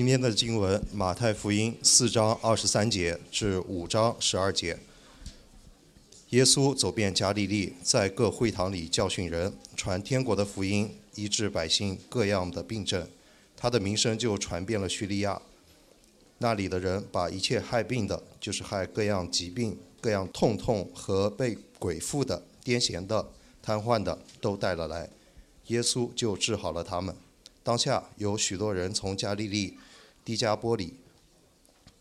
今天的经文，马太福音四章二十三节至五章十二节。耶稣走遍加利利，在各会堂里教训人，传天国的福音，医治百姓各样的病症。他的名声就传遍了叙利亚。那里的人把一切害病的，就是害各样疾病、各样痛痛和被鬼附的、癫痫的、瘫痪的，都带了来。耶稣就治好了他们。当下有许多人从加利利、迪加波里、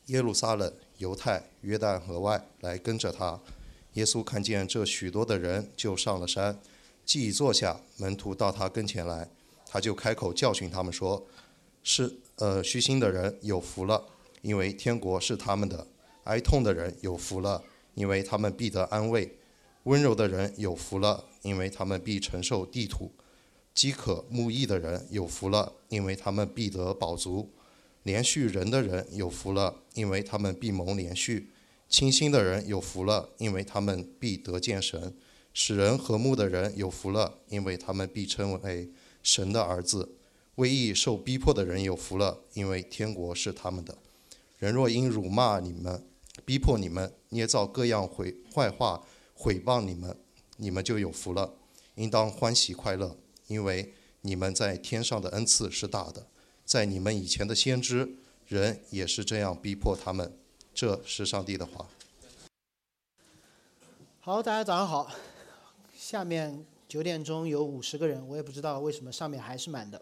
耶路撒冷、犹太、约旦河外来跟着他。耶稣看见这许多的人，就上了山，既已坐下，门徒到他跟前来，他就开口教训他们说：“是呃虚心的人有福了，因为天国是他们的；哀痛的人有福了，因为他们必得安慰；温柔的人有福了，因为他们必承受地土；饥渴慕义的人有福了，因为他们必得饱足；连续人的人有福了，因为他们必蒙连续。”清心的人有福了，因为他们必得见神；使人和睦的人有福了，因为他们必称为神的儿子；为义受逼迫的人有福了，因为天国是他们的。人若因辱骂你们、逼迫你们、捏造各样毁坏话、毁谤你们，你们就有福了，应当欢喜快乐，因为你们在天上的恩赐是大的。在你们以前的先知，人也是这样逼迫他们。这是上帝的话。好，大家早上好。下面九点钟有五十个人，我也不知道为什么上面还是满的。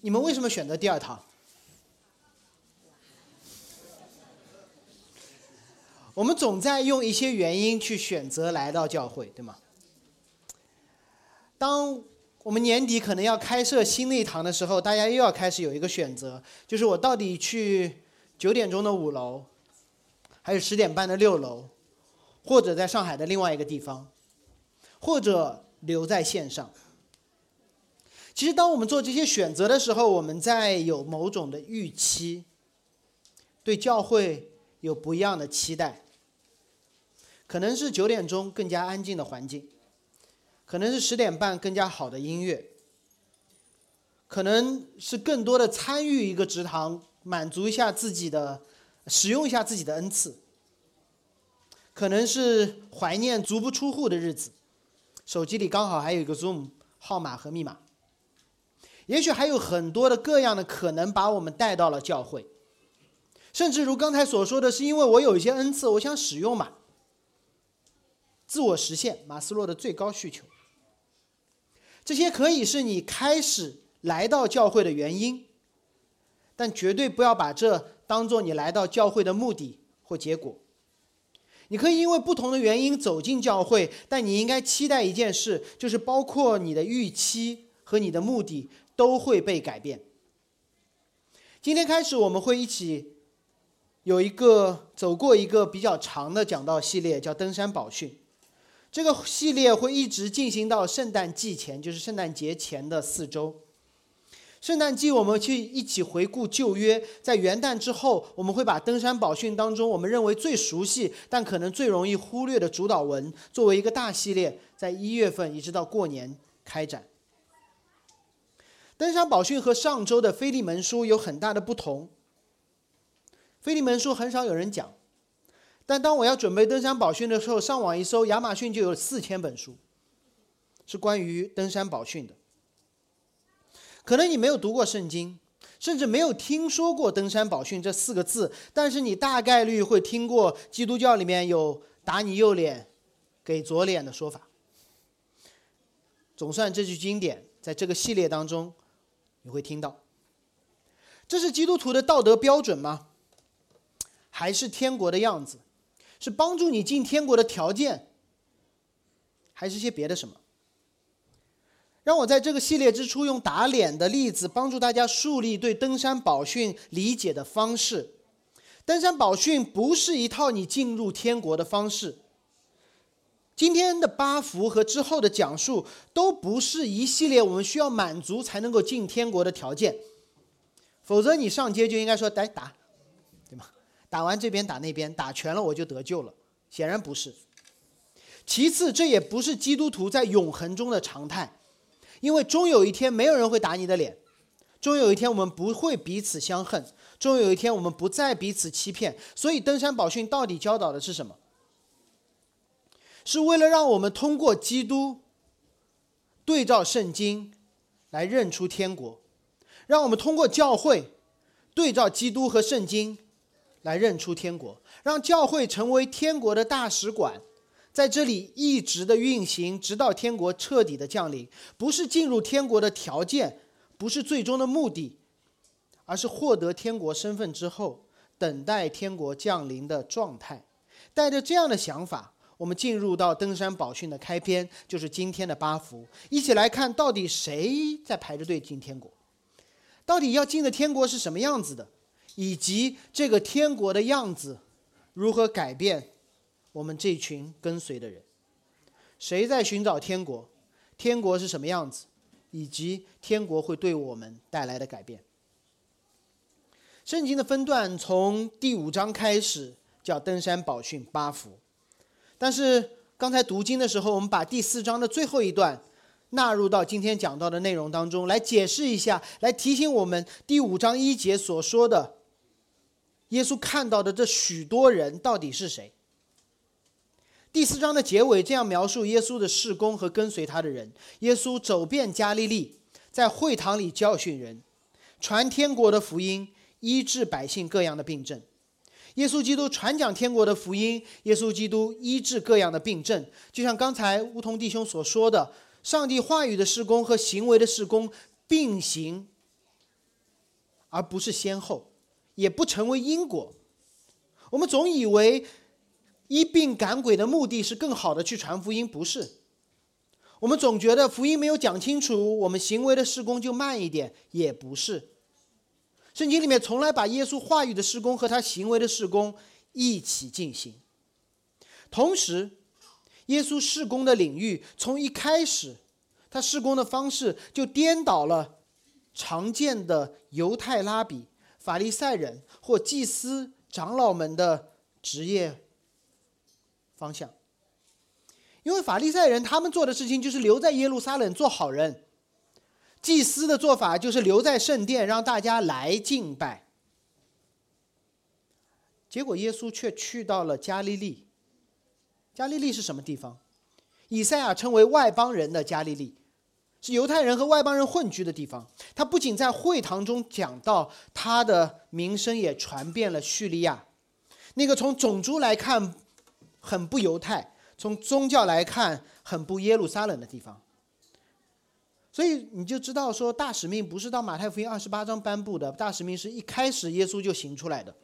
你们为什么选择第二堂？我们总在用一些原因去选择来到教会，对吗？当我们年底可能要开设新内堂的时候，大家又要开始有一个选择，就是我到底去。九点钟的五楼，还是十点半的六楼，或者在上海的另外一个地方，或者留在线上。其实，当我们做这些选择的时候，我们在有某种的预期，对教会有不一样的期待。可能是九点钟更加安静的环境，可能是十点半更加好的音乐，可能是更多的参与一个职堂。满足一下自己的，使用一下自己的恩赐，可能是怀念足不出户的日子，手机里刚好还有一个 Zoom 号码和密码，也许还有很多的各样的可能把我们带到了教会，甚至如刚才所说的是因为我有一些恩赐，我想使用嘛，自我实现马斯洛的最高需求，这些可以是你开始来到教会的原因。但绝对不要把这当做你来到教会的目的或结果。你可以因为不同的原因走进教会，但你应该期待一件事，就是包括你的预期和你的目的都会被改变。今天开始，我们会一起有一个走过一个比较长的讲道系列，叫登山宝训。这个系列会一直进行到圣诞季前，就是圣诞节前的四周。圣诞季，我们去一起回顾旧约。在元旦之后，我们会把登山宝训当中我们认为最熟悉但可能最容易忽略的主导文，作为一个大系列，在一月份一直到过年开展。登山宝训和上周的腓利门书有很大的不同。腓利门书很少有人讲，但当我要准备登山宝训的时候，上网一搜，亚马逊就有四千本书，是关于登山宝训的。可能你没有读过圣经，甚至没有听说过“登山宝训”这四个字，但是你大概率会听过基督教里面有“打你右脸，给左脸”的说法。总算这句经典在这个系列当中，你会听到。这是基督徒的道德标准吗？还是天国的样子？是帮助你进天国的条件？还是些别的什么？让我在这个系列之初用打脸的例子帮助大家树立对登山宝训理解的方式。登山宝训不是一套你进入天国的方式。今天的八福和之后的讲述都不是一系列我们需要满足才能够进天国的条件。否则你上街就应该说来打，打完这边打那边，打全了我就得救了。显然不是。其次，这也不是基督徒在永恒中的常态。因为终有一天，没有人会打你的脸，终有一天我们不会彼此相恨，终有一天我们不再彼此欺骗。所以，登山宝训到底教导的是什么？是为了让我们通过基督对照圣经来认出天国，让我们通过教会对照基督和圣经来认出天国，让教会成为天国的大使馆，在这里一直的运行，直到天国彻底的降临。不是进入天国的条件，不是最终的目的，而是获得天国身份之后，等待天国降临的状态。带着这样的想法。我们进入到登山宝训的开篇，就是今天的八福，一起来看到底谁在排着队进天国，到底要进的天国是什么样子的，以及这个天国的样子如何改变我们这群跟随的人，谁在寻找天国，天国是什么样子，以及天国会对我们带来的改变。圣经的分段从第五章开始，叫登山宝训八福。但是刚才读经的时候，我们把第四章的最后一段纳入到今天讲到的内容当中，来解释一下，来提醒我们第五章一节所说的耶稣看到的这许多人到底是谁。第四章的结尾这样描述耶稣的事工和跟随他的人：耶稣走遍加利利，在会堂里教训人，传天国的福音，医治百姓各样的病症。耶稣基督传讲天国的福音，耶稣基督医治各样的病症，就像刚才梧桐弟兄所说的，上帝话语的施工和行为的施工并行，而不是先后，也不成为因果。我们总以为医病赶鬼的目的是更好的去传福音，不是？我们总觉得福音没有讲清楚，我们行为的施工就慢一点，也不是。圣经里面从来把耶稣话语的施工和他行为的施工一起进行。同时，耶稣施工的领域从一开始，他施工的方式就颠倒了常见的犹太拉比、法利赛人或祭司长老们的职业方向。因为法利赛人他们做的事情就是留在耶路撒冷做好人。祭司的做法就是留在圣殿，让大家来敬拜。结果耶稣却去到了加利利。加利利是什么地方？以赛亚称为外邦人的加利利，是犹太人和外邦人混居的地方。他不仅在会堂中讲到，他的名声也传遍了叙利亚，那个从种族来看很不犹太，从宗教来看很不耶路撒冷的地方。所以你就知道说，大使命不是到马太福音二十八章颁布的，大使命是一开始耶稣就行出来的。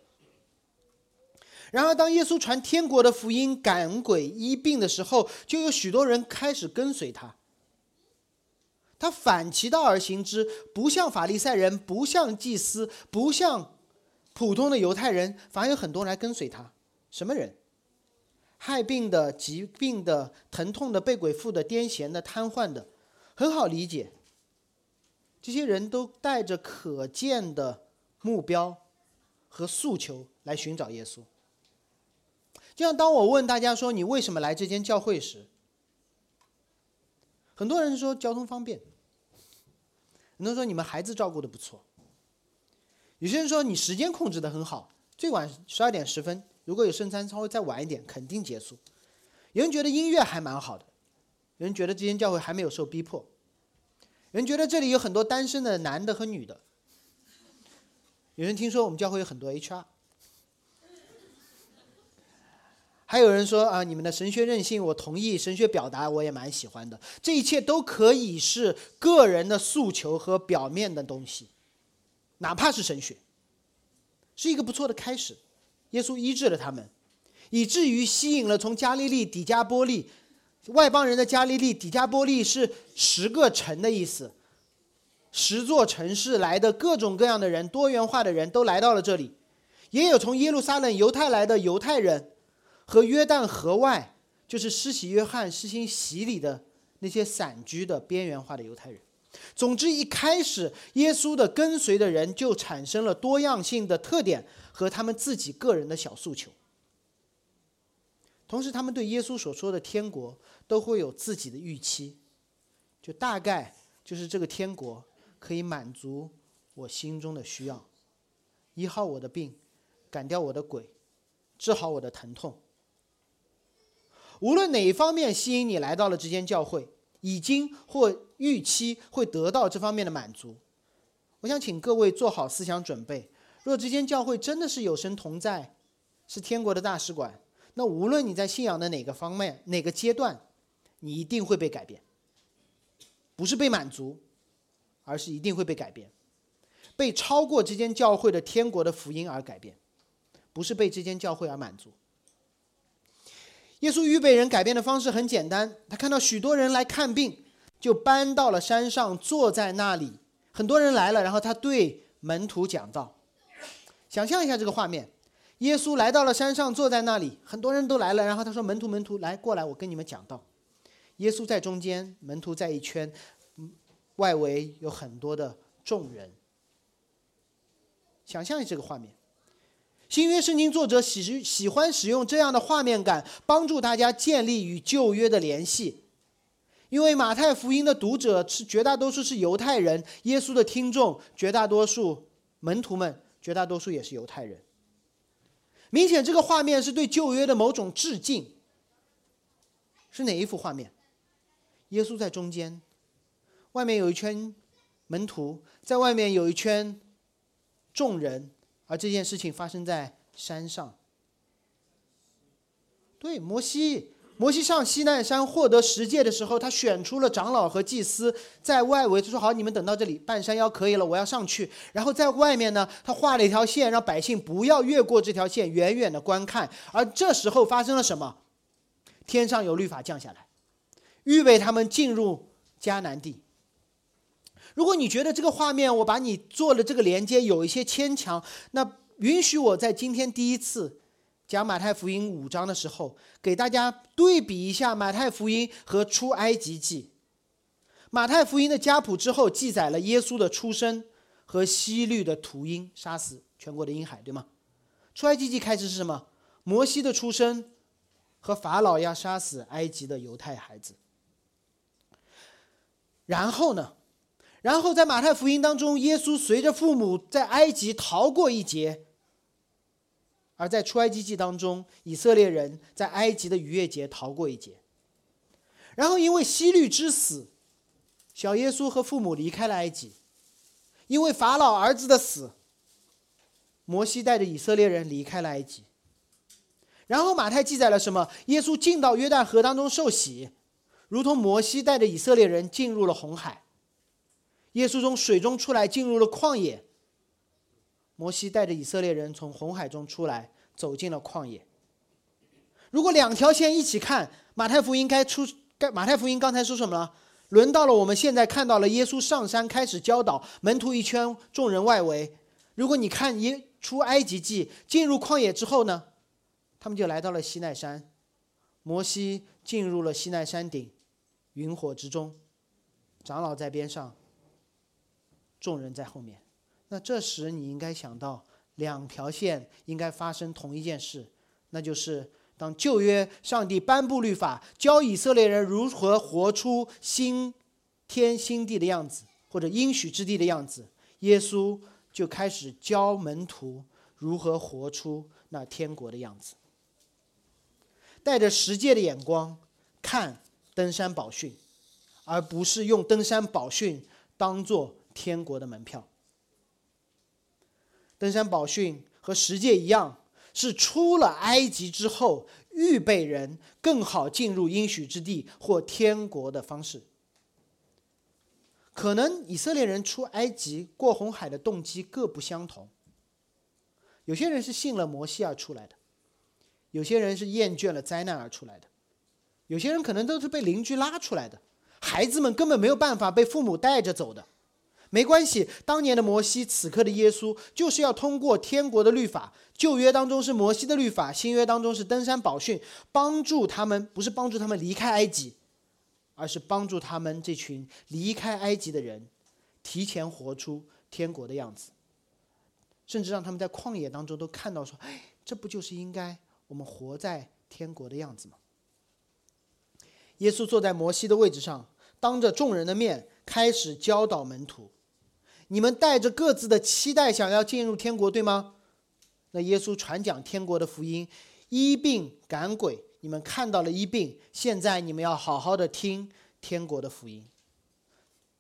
然而，当耶稣传天国的福音、赶鬼、医病的时候，就有许多人开始跟随他。他反其道而行之，不像法利赛人，不像祭司，不像普通的犹太人，反而有很多人来跟随他。什么人？害病的、疾病的、疼痛的、被鬼附的、癫痫的、瘫痪的。很好理解，这些人都带着可见的目标和诉求来寻找耶稣。就像当我问大家说你为什么来这间教会时，很多人说交通方便，很多人说你们孩子照顾的不错，有些人说你时间控制的很好，最晚十二点十分，如果有圣餐稍微再晚一点肯定结束。有人觉得音乐还蛮好的。有人觉得这间教会还没有受逼迫，有人觉得这里有很多单身的男的和女的，有人听说我们教会有很多 HR，还有人说啊，你们的神学任性，我同意；神学表达我也蛮喜欢的。这一切都可以是个人的诉求和表面的东西，哪怕是神学，是一个不错的开始。耶稣医治了他们，以至于吸引了从加利利底加波利。外邦人的加利利底加波利是十个城的意思，十座城市来的各种各样的人，多元化的人都来到了这里，也有从耶路撒冷犹太来的犹太人，和约旦河外就是施洗约翰施行洗礼的那些散居的边缘化的犹太人。总之，一开始耶稣的跟随的人就产生了多样性的特点和他们自己个人的小诉求。同时，他们对耶稣所说的天国都会有自己的预期，就大概就是这个天国可以满足我心中的需要，医好我的病，赶掉我的鬼，治好我的疼痛。无论哪一方面吸引你来到了这间教会，已经或预期会得到这方面的满足，我想请各位做好思想准备。若这间教会真的是有神同在，是天国的大使馆，那无论你在信仰的哪个方面、哪个阶段，你一定会被改变，不是被满足，而是一定会被改变，被超过这间教会的天国的福音而改变，不是被这间教会而满足。耶稣预备人改变的方式很简单，他看到许多人来看病，就搬到了山上，坐在那里。很多人来了，然后他对门徒讲道。想象一下这个画面：耶稣来到了山上，坐在那里，很多人都来了，然后他说：“门徒，门徒，来过来，我跟你们讲道。”耶稣在中间，门徒在一圈，外围有很多的众人。想象一下这个画面。新约圣经作者喜喜欢使用这样的画面感，帮助大家建立与旧约的联系。因为马太福音的读者是绝大多数是犹太人，耶稣的听众绝大多数门徒们绝大多数也是犹太人。明显这个画面是对旧约的某种致敬。是哪一幅画面？耶稣在中间，外面有一圈门徒，在外面有一圈众人。而这件事情发生在山上。对，摩西，摩西上西奈山获得十诫的时候，他选出了长老和祭司在外围，他说：“好，你们等到这里，半山腰可以了，我要上去。”然后在外面呢，他画了一条线，让百姓不要越过这条线，远远的观看。而这时候发生了什么？天上有律法降下来，预备他们进入迦南地。如果你觉得这个画面我把你做了这个连接有一些牵强，那允许我在今天第一次讲马太福音五章的时候，给大家对比一下马太福音和出埃及记。马太福音的家谱之后记载了耶稣的出生和西律的屠鹰杀死全国的婴孩，对吗？出埃及记开始是什么？摩西的出生和法老要杀死埃及的犹太孩子。然后呢？然后在马太福音当中，耶稣随着父母在埃及逃过一劫；而在出埃及记当中，以色列人在埃及的逾越节逃过一劫。然后因为希律之死，小耶稣和父母离开了埃及；因为法老儿子的死，摩西带着以色列人离开了埃及。然后马太记载了什么？耶稣进到约旦河当中受洗，如同摩西带着以色列人进入了红海。耶稣从水中出来，进入了旷野。摩西带着以色列人从红海中出来，走进了旷野。如果两条线一起看，马太福音该出，该马太福音刚才说什么了？轮到了我们现在看到了耶稣上山开始教导门徒一圈，众人外围。如果你看耶出埃及记进入旷野之后呢，他们就来到了西奈山，摩西进入了西奈山顶，云火之中，长老在边上。众人在后面，那这时你应该想到两条线应该发生同一件事，那就是当旧约上帝颁布律法，教以色列人如何活出新天新地的样子，或者应许之地的样子，耶稣就开始教门徒如何活出那天国的样子，带着十诫的眼光看登山宝训，而不是用登山宝训当做。天国的门票。登山宝训和十诫一样，是出了埃及之后预备人更好进入应许之地或天国的方式。可能以色列人出埃及过红海的动机各不相同。有些人是信了摩西而出来的，有些人是厌倦了灾难而出来的，有些人可能都是被邻居拉出来的，孩子们根本没有办法被父母带着走的。没关系，当年的摩西，此刻的耶稣，就是要通过天国的律法，旧约当中是摩西的律法，新约当中是登山宝训，帮助他们，不是帮助他们离开埃及，而是帮助他们这群离开埃及的人，提前活出天国的样子，甚至让他们在旷野当中都看到说，哎，这不就是应该我们活在天国的样子吗？耶稣坐在摩西的位置上，当着众人的面开始教导门徒。你们带着各自的期待想要进入天国，对吗？那耶稣传讲天国的福音，医病赶鬼，你们看到了医病，现在你们要好好的听天国的福音。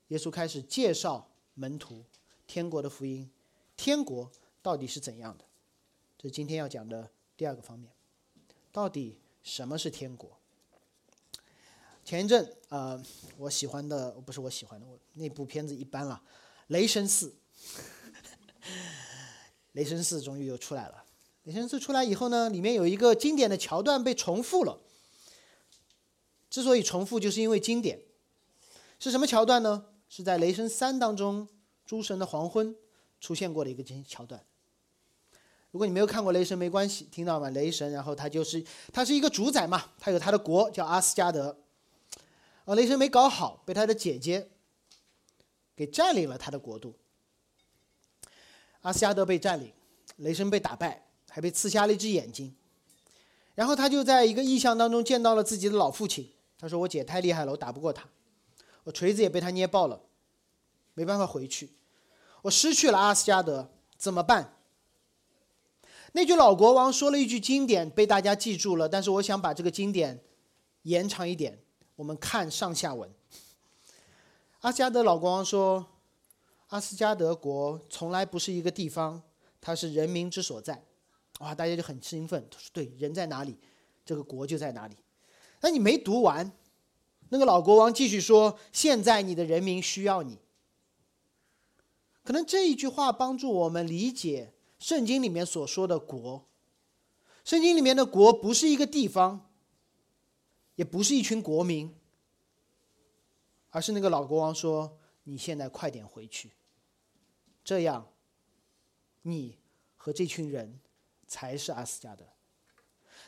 耶稣开始介绍门徒天国的福音，天国到底是怎样的？这是今天要讲的第二个方面，到底什么是天国？前一阵，呃，我喜欢的不是我喜欢的，我那部片子一般了，《雷神四》。雷神四终于又出来了。雷神四出来以后呢，里面有一个经典的桥段被重复了。之所以重复，就是因为经典。是什么桥段呢？是在雷神三当中，诸神的黄昏出现过的一个桥段。如果你没有看过雷神，没关系，听到吗？雷神，然后他就是他是一个主宰嘛，他有他的国叫阿斯加德。啊，雷神没搞好，被他的姐姐给占领了他的国度。阿斯加德被占领，雷神被打败，还被刺瞎了一只眼睛。然后他就在一个异象当中见到了自己的老父亲。他说：“我姐太厉害了，我打不过他，我锤子也被他捏爆了，没办法回去。我失去了阿斯加德，怎么办？”那句老国王说了一句经典，被大家记住了。但是我想把这个经典延长一点。我们看上下文。阿斯加德老国王说：“阿斯加德国从来不是一个地方，它是人民之所在。”哇，大家就很兴奋，他说：“对，人在哪里，这个国就在哪里。”那你没读完，那个老国王继续说：“现在你的人民需要你。”可能这一句话帮助我们理解圣经里面所说的“国”。圣经里面的“国”不是一个地方。也不是一群国民，而是那个老国王说：“你现在快点回去，这样，你和这群人才是阿斯加德。”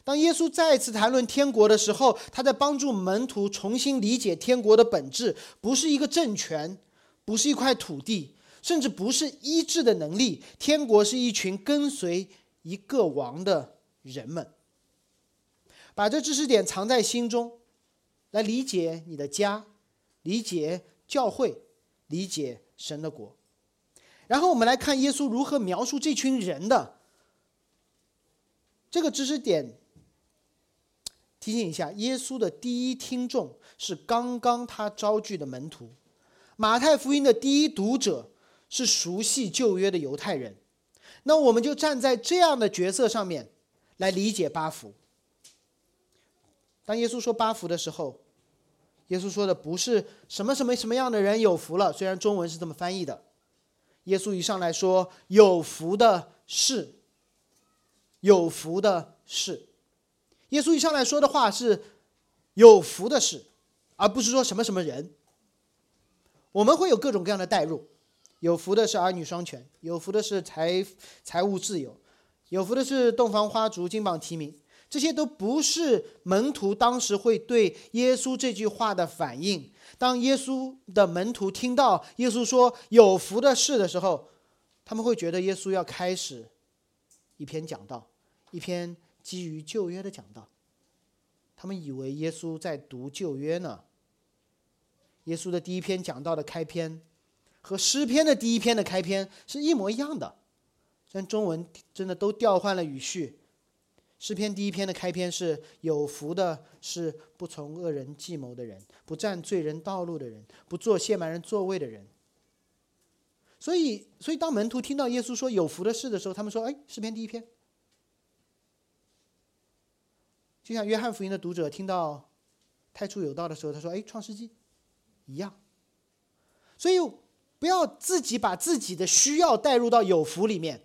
当耶稣再次谈论天国的时候，他在帮助门徒重新理解天国的本质，不是一个政权，不是一块土地，甚至不是医治的能力。天国是一群跟随一个王的人们。把这知识点藏在心中，来理解你的家，理解教会，理解神的国。然后我们来看耶稣如何描述这群人的。这个知识点提醒一下：耶稣的第一听众是刚刚他招聚的门徒；马太福音的第一读者是熟悉旧约的犹太人。那我们就站在这样的角色上面来理解八福。当耶稣说八福的时候，耶稣说的不是什么什么什么样的人有福了，虽然中文是这么翻译的。耶稣一上来说有福的是，有福的是，耶稣一上来说的话是有福的是，而不是说什么什么人。我们会有各种各样的代入，有福的是儿女双全，有福的是财财务自由，有福的是洞房花烛金榜题名。这些都不是门徒当时会对耶稣这句话的反应。当耶稣的门徒听到耶稣说“有福的事”的时候，他们会觉得耶稣要开始一篇讲道，一篇基于旧约的讲道。他们以为耶稣在读旧约呢。耶稣的第一篇讲道的开篇，和诗篇的第一篇的开篇是一模一样的，但中文真的都调换了语序。诗篇第一篇的开篇是有福的，是不从恶人计谋的人，不占罪人道路的人，不做亵慢人座位的人。所以，所以当门徒听到耶稣说有福的事的时候，他们说：“哎，诗篇第一篇。”就像约翰福音的读者听到太初有道的时候，他说：“哎，创世纪。”一样。所以，不要自己把自己的需要带入到有福里面，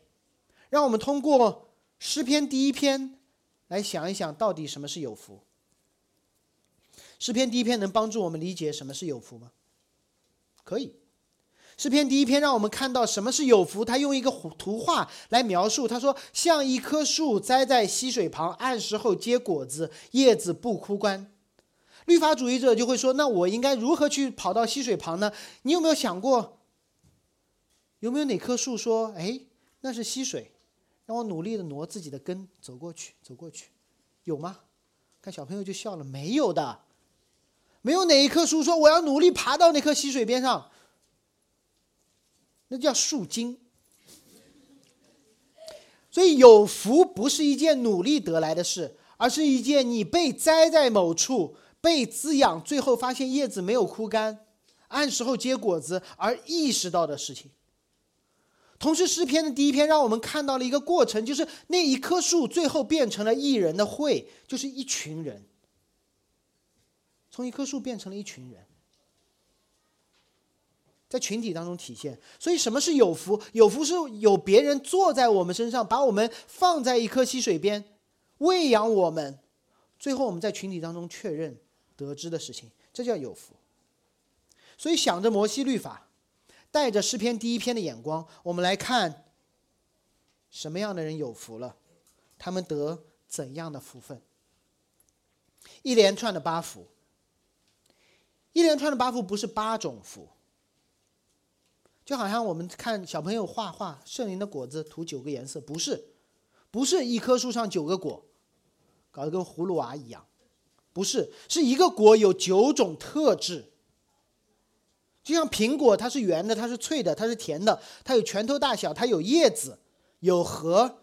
让我们通过诗篇第一篇。来想一想，到底什么是有福？诗篇第一篇能帮助我们理解什么是有福吗？可以。诗篇第一篇让我们看到什么是有福，他用一个图画来描述。他说：“像一棵树栽在溪水旁，按时候结果子，叶子不枯干。”律法主义者就会说：“那我应该如何去跑到溪水旁呢？”你有没有想过？有没有哪棵树说：“哎，那是溪水？”让我努力的挪自己的根走过去，走过去，有吗？看小朋友就笑了，没有的，没有哪一棵树说我要努力爬到那棵溪水边上。那叫树精。所以有福不是一件努力得来的事，而是一件你被栽在某处，被滋养，最后发现叶子没有枯干，按时候结果子而意识到的事情。同时，诗篇的第一篇让我们看到了一个过程，就是那一棵树最后变成了一人的会，就是一群人，从一棵树变成了一群人。在群体当中体现，所以什么是有福？有福是有别人坐在我们身上，把我们放在一棵溪水边，喂养我们，最后我们在群体当中确认得知的事情，这叫有福。所以想着摩西律法，带着诗篇第一篇的眼光，我们来看什么样的人有福了，他们得怎样的福分？一连串的八福，一连串的八福不是八种福。就好像我们看小朋友画画，圣灵的果子涂九个颜色，不是，不是一棵树上九个果，搞得跟葫芦娃一样，不是，是一个果有九种特质。就像苹果，它是圆的，它是脆的，它是甜的，它有拳头大小，它有叶子，有核，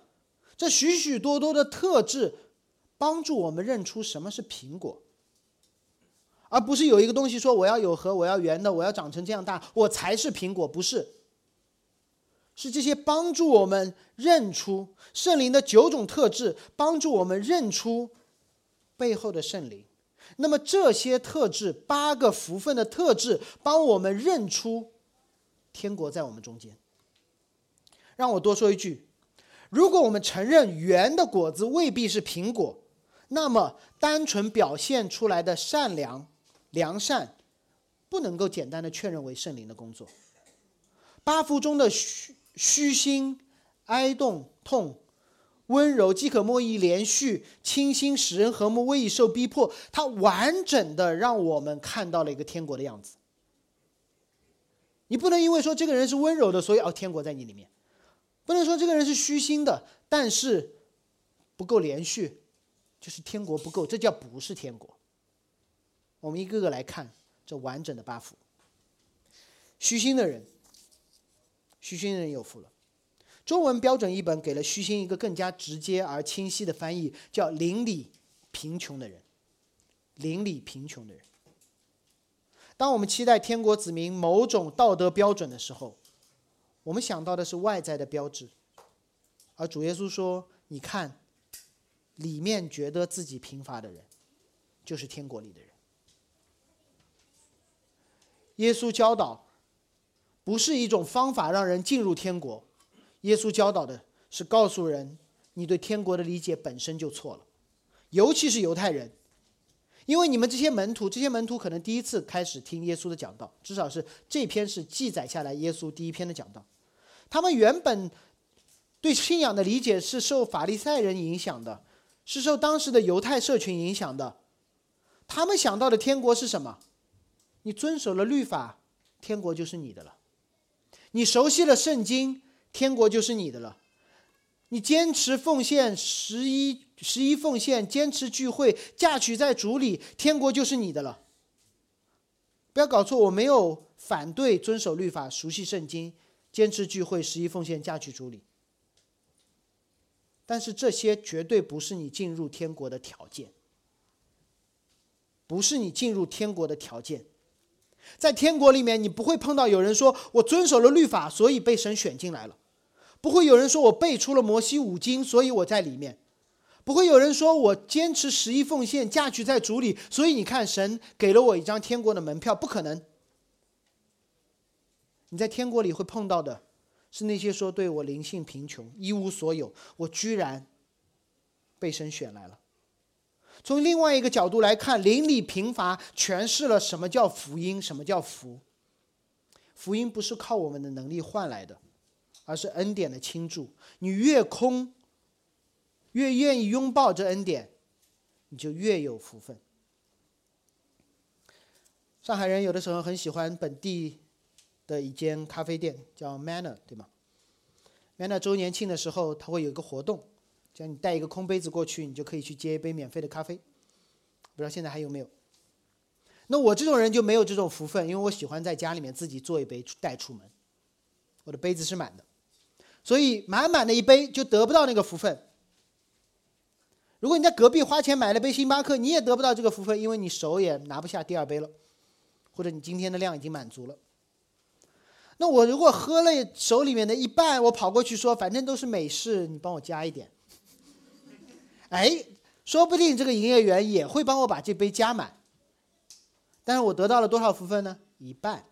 这许许多多的特质，帮助我们认出什么是苹果。而不是有一个东西说我要有核，我要圆的，我要长成这样大，我才是苹果，不是。是这些帮助我们认出圣灵的九种特质，帮助我们认出背后的圣灵。那么这些特质，八个福分的特质，帮我们认出天国在我们中间。让我多说一句：如果我们承认圆的果子未必是苹果，那么单纯表现出来的善良。良善不能够简单的确认为圣灵的工作。八福中的虚虚心、哀动、痛、温柔、饥渴莫以、连续、清新、使人和睦、未以受逼迫，它完整的让我们看到了一个天国的样子。你不能因为说这个人是温柔的，所以哦天国在你里面；不能说这个人是虚心的，但是不够连续，就是天国不够，这叫不是天国。我们一个个来看这完整的八福。虚心的人，虚心的人有福了。中文标准译本给了虚心一个更加直接而清晰的翻译，叫“邻里贫穷的人”。邻里贫穷的人。当我们期待天国子民某种道德标准的时候，我们想到的是外在的标志，而主耶稣说：“你看，里面觉得自己贫乏的人，就是天国里的人。”耶稣教导，不是一种方法让人进入天国。耶稣教导的是告诉人，你对天国的理解本身就错了，尤其是犹太人，因为你们这些门徒，这些门徒可能第一次开始听耶稣的讲道，至少是这篇是记载下来耶稣第一篇的讲道。他们原本对信仰的理解是受法利赛人影响的，是受当时的犹太社群影响的。他们想到的天国是什么？你遵守了律法，天国就是你的了；你熟悉了圣经，天国就是你的了；你坚持奉献十一十一奉献，坚持聚会，嫁娶在主里，天国就是你的了。不要搞错，我没有反对遵守律法、熟悉圣经、坚持聚会、十一奉献、嫁娶主里，但是这些绝对不是你进入天国的条件，不是你进入天国的条件。在天国里面，你不会碰到有人说我遵守了律法，所以被神选进来了；不会有人说我背出了摩西五经，所以我在里面；不会有人说我坚持十一奉献，嫁娶在主里，所以你看神给了我一张天国的门票。不可能。你在天国里会碰到的，是那些说对我灵性贫穷、一无所有，我居然被神选来了。从另外一个角度来看，邻里贫乏诠释了什么叫福音，什么叫福。福音不是靠我们的能力换来的，而是恩典的倾注。你越空，越愿意拥抱这恩典，你就越有福分。上海人有的时候很喜欢本地的一间咖啡店，叫 Manner，对吗？Manner 周年庆的时候，它会有一个活动。叫你带一个空杯子过去，你就可以去接一杯免费的咖啡。不知道现在还有没有？那我这种人就没有这种福分，因为我喜欢在家里面自己做一杯带出门。我的杯子是满的，所以满满的一杯就得不到那个福分。如果你在隔壁花钱买了杯星巴克，你也得不到这个福分，因为你手也拿不下第二杯了，或者你今天的量已经满足了。那我如果喝了手里面的一半，我跑过去说，反正都是美式，你帮我加一点。哎，说不定这个营业员也会帮我把这杯加满。但是我得到了多少福分呢？一半。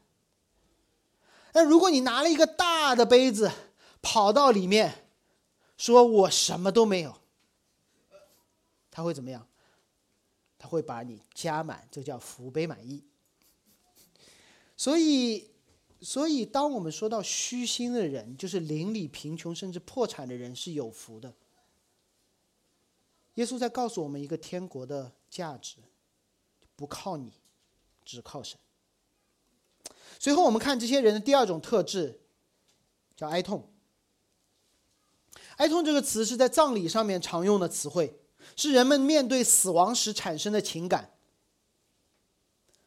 那如果你拿了一个大的杯子，跑到里面，说我什么都没有。他会怎么样？他会把你加满，这叫福杯满溢。所以，所以当我们说到虚心的人，就是邻里贫穷甚至破产的人是有福的。耶稣在告诉我们一个天国的价值：不靠你，只靠神。随后我们看这些人的第二种特质，叫哀痛。哀痛这个词是在葬礼上面常用的词汇。是人们面对死亡时产生的情感。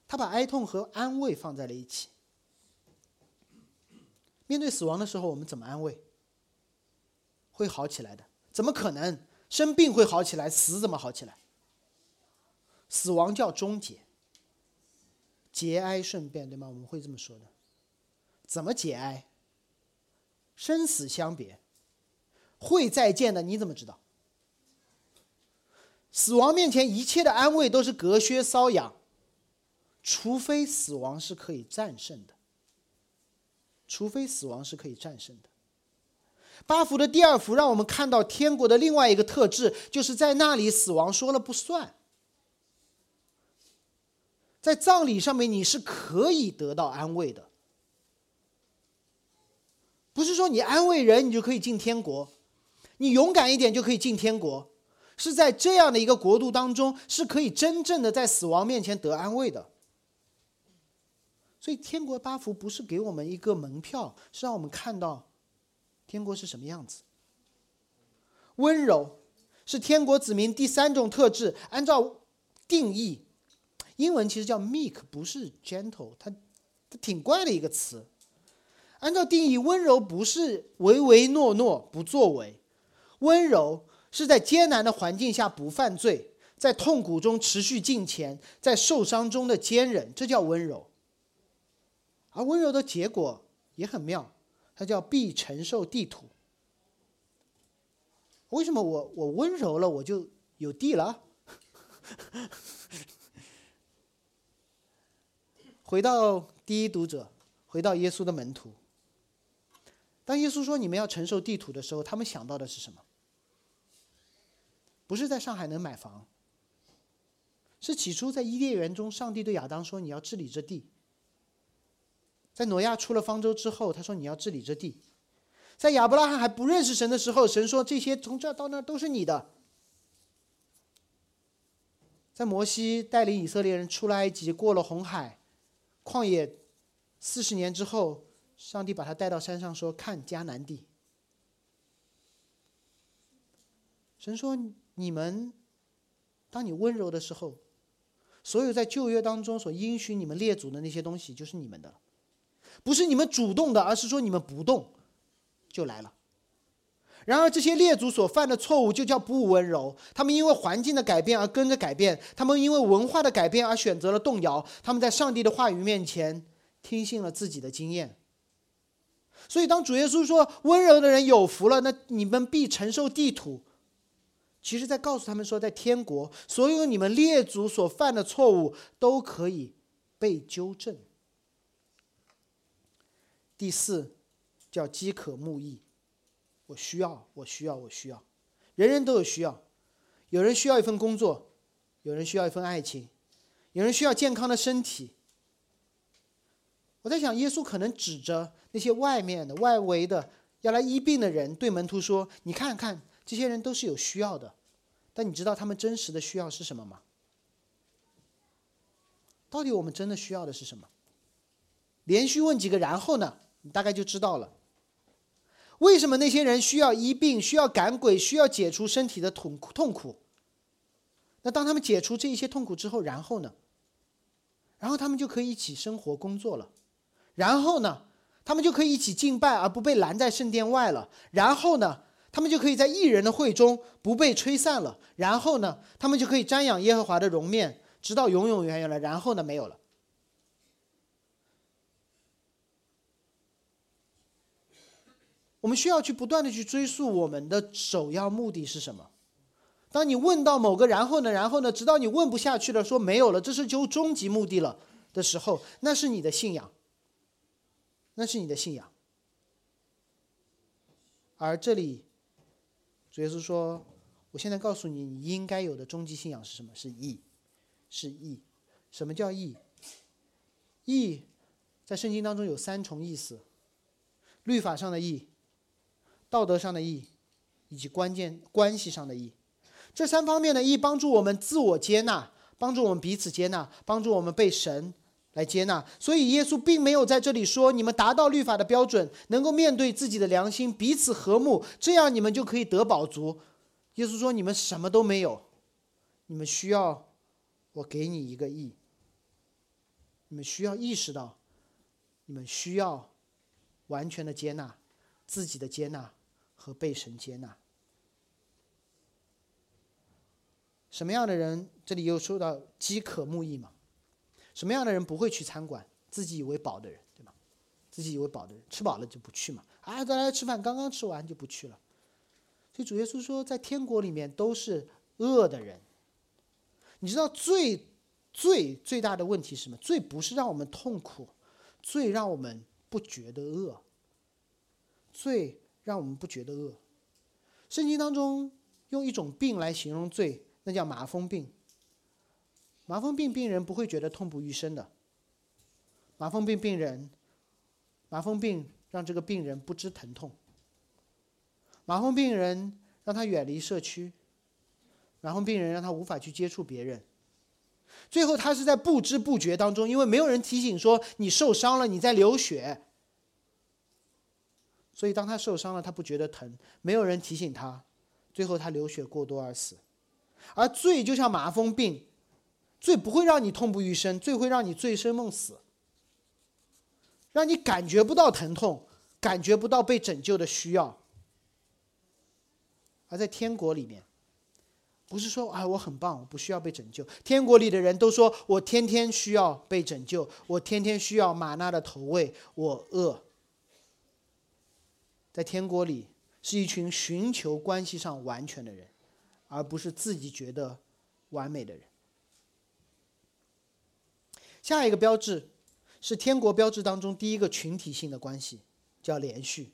他把哀痛和安慰放在了一起。面对死亡的时候，我们怎么安慰？会好起来的？怎么可能？生病会好起来，死怎么好起来？死亡叫终结，节哀顺变，对吗？我们会这么说的。怎么节哀？生死相别，会再见的，你怎么知道？死亡面前，一切的安慰都是隔靴搔痒，除非死亡是可以战胜的。除非死亡是可以战胜的。八福的第二福让我们看到天国的另外一个特质，就是在那里死亡说了不算。在葬礼上面，你是可以得到安慰的，不是说你安慰人你就可以进天国，你勇敢一点就可以进天国。是在这样的一个国度当中，是可以真正的在死亡面前得安慰的。所以，天国八福不是给我们一个门票，是让我们看到天国是什么样子。温柔是天国子民第三种特质。按照定义，英文其实叫 meek，不是 gentle，它它挺怪的一个词。按照定义，温柔不是唯唯诺诺不作为，温柔。是在艰难的环境下不犯罪，在痛苦中持续进前，在受伤中的坚韧，这叫温柔。而温柔的结果也很妙，它叫必承受地土。为什么我我温柔了我就有地了？回到第一读者，回到耶稣的门徒。当耶稣说你们要承受地土的时候，他们想到的是什么？不是在上海能买房，是起初在伊甸园中，上帝对亚当说：“你要治理这地。”在挪亚出了方舟之后，他说：“你要治理这地。”在亚伯拉罕还不认识神的时候，神说：“这些从这到那都是你的。”在摩西带领以色列人出了埃及，过了红海，旷野四十年之后，上帝把他带到山上说：“看迦南地。”神说。你们，当你温柔的时候，所有在旧约当中所应许你们列祖的那些东西，就是你们的，不是你们主动的，而是说你们不动，就来了。然而这些列祖所犯的错误，就叫不温柔。他们因为环境的改变而跟着改变，他们因为文化的改变而选择了动摇。他们在上帝的话语面前听信了自己的经验。所以当主耶稣说温柔的人有福了，那你们必承受地土。其实，在告诉他们说，在天国，所有你们列祖所犯的错误都可以被纠正。第四，叫饥渴慕义，我需要，我需要，我需要，人人都有需要，有人需要一份工作，有人需要一份爱情，有人需要健康的身体。我在想，耶稣可能指着那些外面的、外围的要来医病的人，对门徒说：“你看看。”这些人都是有需要的，但你知道他们真实的需要是什么吗？到底我们真的需要的是什么？连续问几个，然后呢，你大概就知道了。为什么那些人需要医病、需要赶鬼、需要解除身体的痛痛苦？那当他们解除这一些痛苦之后，然后呢？然后他们就可以一起生活、工作了。然后呢？他们就可以一起敬拜，而不被拦在圣殿外了。然后呢，他们就可以在异人的会中不被吹散了。然后呢，他们就可以瞻仰耶和华的容面，直到永永远远了。然后呢，没有了。我们需要去不断的去追溯我们的首要目的是什么。当你问到某个然后呢，然后呢，直到你问不下去了，说没有了，这是就终极目的了的时候，那是你的信仰。那是你的信仰。而这里，主耶稣说：“我现在告诉你，你应该有的终极信仰是什么？是义，是义。什么叫义？义，在圣经当中有三重意思：律法上的义。”道德上的义，以及关键关系上的义，这三方面的义帮助我们自我接纳，帮助我们彼此接纳，帮助我们被神来接纳。所以耶稣并没有在这里说你们达到律法的标准，能够面对自己的良心，彼此和睦，这样你们就可以得饱足。耶稣说你们什么都没有，你们需要我给你一个义。你们需要意识到，你们需要完全的接纳自己的接纳。和被神接纳，什么样的人？这里又说到饥渴慕义嘛？什么样的人不会去餐馆？自己以为饱的人，对吗？自己以为饱的人，吃饱了就不去嘛？啊，再来吃饭，刚刚吃完就不去了。所以主耶稣说，在天国里面都是饿的人。你知道最最最大的问题是什么？最不是让我们痛苦，最让我们不觉得饿。最。让我们不觉得饿。圣经当中用一种病来形容罪，那叫麻风病。麻风病病人不会觉得痛不欲生的。麻风病病人，麻风病让这个病人不知疼痛。麻风病人让他远离社区。麻风病人让他无法去接触别人。最后他是在不知不觉当中，因为没有人提醒说你受伤了，你在流血。所以，当他受伤了，他不觉得疼，没有人提醒他，最后他流血过多而死。而罪就像麻风病，罪不会让你痛不欲生，罪会让你醉生梦死，让你感觉不到疼痛，感觉不到被拯救的需要。而在天国里面，不是说啊我很棒，我不需要被拯救。天国里的人都说我天天需要被拯救，我天天需要玛纳的投喂，我饿。在天国里，是一群寻求关系上完全的人，而不是自己觉得完美的人。下一个标志是天国标志当中第一个群体性的关系，叫连续。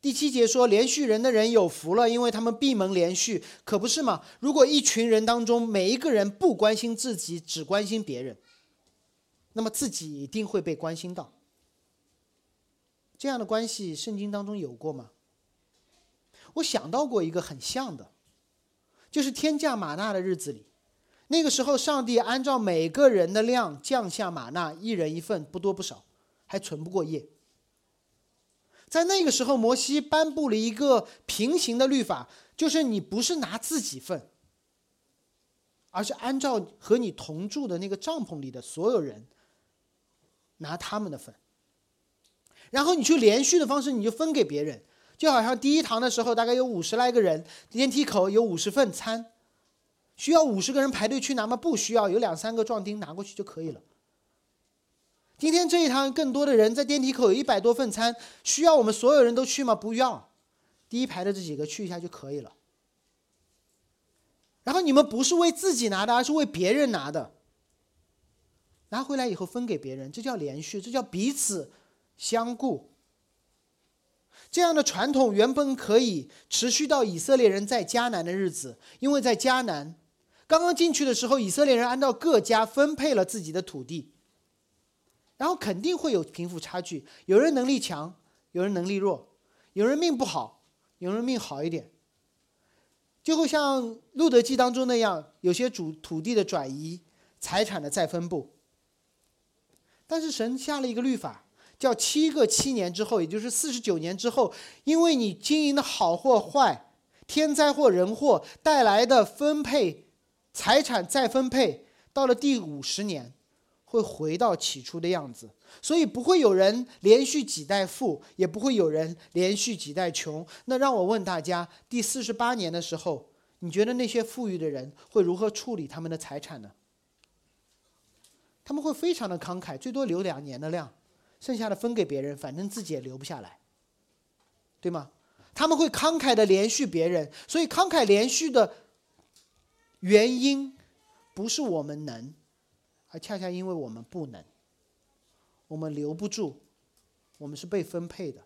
第七节说：“连续人的人有福了，因为他们闭门连续，可不是吗？如果一群人当中每一个人不关心自己，只关心别人，那么自己一定会被关心到。”这样的关系，圣经当中有过吗？我想到过一个很像的，就是天降玛纳的日子里，那个时候上帝按照每个人的量降下玛纳，一人一份，不多不少，还存不过夜。在那个时候，摩西颁布了一个平行的律法，就是你不是拿自己份，而是按照和你同住的那个帐篷里的所有人拿他们的份。然后你去连续的方式，你就分给别人，就好像第一堂的时候大概有五十来个人，电梯口有五十份餐，需要五十个人排队去拿吗？不需要，有两三个壮丁拿过去就可以了。今天这一堂更多的人在电梯口有一百多份餐，需要我们所有人都去吗？不要，第一排的这几个去一下就可以了。然后你们不是为自己拿的，而是为别人拿的，拿回来以后分给别人，这叫连续，这叫彼此。相顾，这样的传统原本可以持续到以色列人在迦南的日子，因为在迦南刚刚进去的时候，以色列人按照各家分配了自己的土地，然后肯定会有贫富差距，有人能力强，有人能力弱，有人命不好，有人命好一点，就会像路德记当中那样，有些主土地的转移，财产的再分布，但是神下了一个律法。叫七个七年之后，也就是四十九年之后，因为你经营的好或坏，天灾或人祸带来的分配财产再分配，到了第五十年，会回到起初的样子，所以不会有人连续几代富，也不会有人连续几代穷。那让我问大家，第四十八年的时候，你觉得那些富裕的人会如何处理他们的财产呢？他们会非常的慷慨，最多留两年的量，剩下的分给别人，反正自己也留不下来，对吗？他们会慷慨的连续别人，所以慷慨连续的原因不是我们能。而恰恰因为我们不能，我们留不住，我们是被分配的。